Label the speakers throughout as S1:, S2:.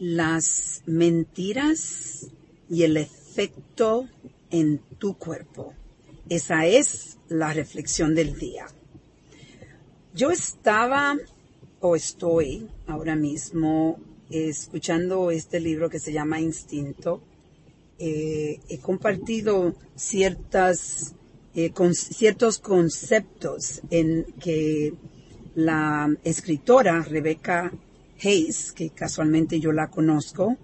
S1: las mentiras y el efecto en tu cuerpo. Esa es la reflexión del día. Yo estaba o estoy ahora mismo escuchando este libro que se llama Instinto. Eh, he compartido ciertas, eh, con, ciertos conceptos en que la escritora Rebecca Hayes, que casualmente yo la conozco,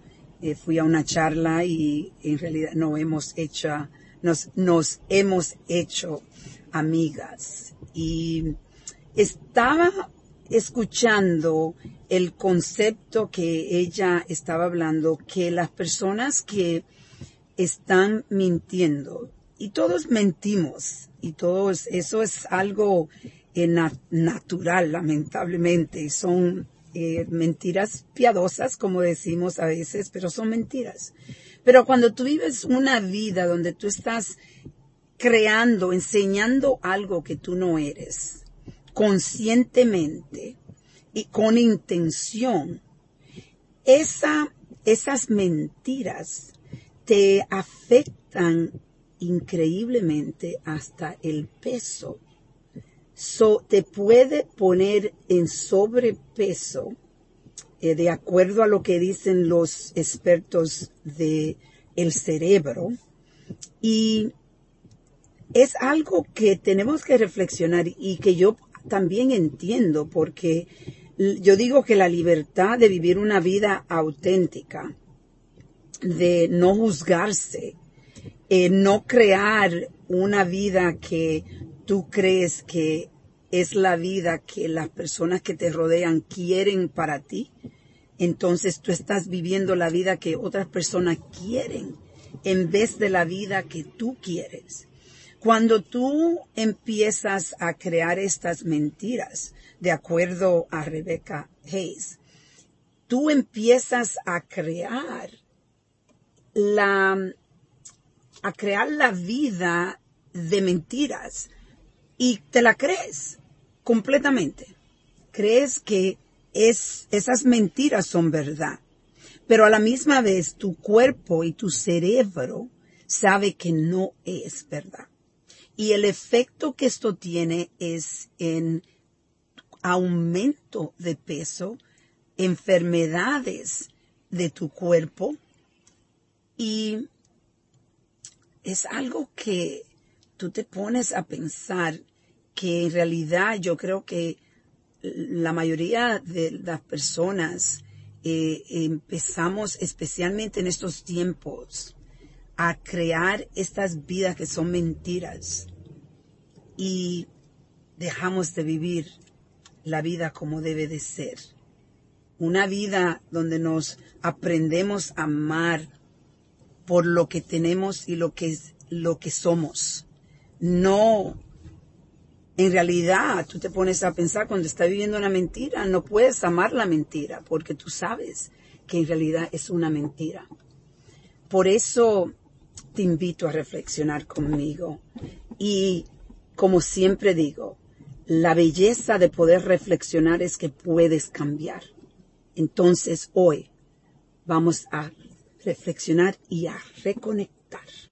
S1: eh, fui a una charla y en realidad no hemos hecho, nos, nos hemos hecho amigas. Y estaba escuchando el concepto que ella estaba hablando, que las personas que están mintiendo, y todos mentimos, y todos, eso es algo eh, natural, lamentablemente, son eh, mentiras piadosas, como decimos a veces, pero son mentiras. Pero cuando tú vives una vida donde tú estás creando, enseñando algo que tú no eres, conscientemente y con intención, esa, esas mentiras te afectan increíblemente hasta el peso So, te puede poner en sobrepeso, eh, de acuerdo a lo que dicen los expertos de el cerebro. Y es algo que tenemos que reflexionar y que yo también entiendo porque yo digo que la libertad de vivir una vida auténtica, de no juzgarse, eh, no crear una vida que tú crees que es la vida que las personas que te rodean quieren para ti, entonces tú estás viviendo la vida que otras personas quieren en vez de la vida que tú quieres. Cuando tú empiezas a crear estas mentiras, de acuerdo a Rebecca Hayes, tú empiezas a crear la, a crear la vida de mentiras y te la crees completamente. Crees que es, esas mentiras son verdad. Pero a la misma vez tu cuerpo y tu cerebro sabe que no es verdad. Y el efecto que esto tiene es en aumento de peso, enfermedades de tu cuerpo y es algo que tú te pones a pensar que en realidad yo creo que la mayoría de las personas eh, empezamos especialmente en estos tiempos a crear estas vidas que son mentiras y dejamos de vivir la vida como debe de ser. Una vida donde nos aprendemos a amar por lo que tenemos y lo que, lo que somos no, en realidad tú te pones a pensar cuando estás viviendo una mentira, no puedes amar la mentira porque tú sabes que en realidad es una mentira. Por eso te invito a reflexionar conmigo y como siempre digo, la belleza de poder reflexionar es que puedes cambiar. Entonces hoy vamos a reflexionar y a reconectar.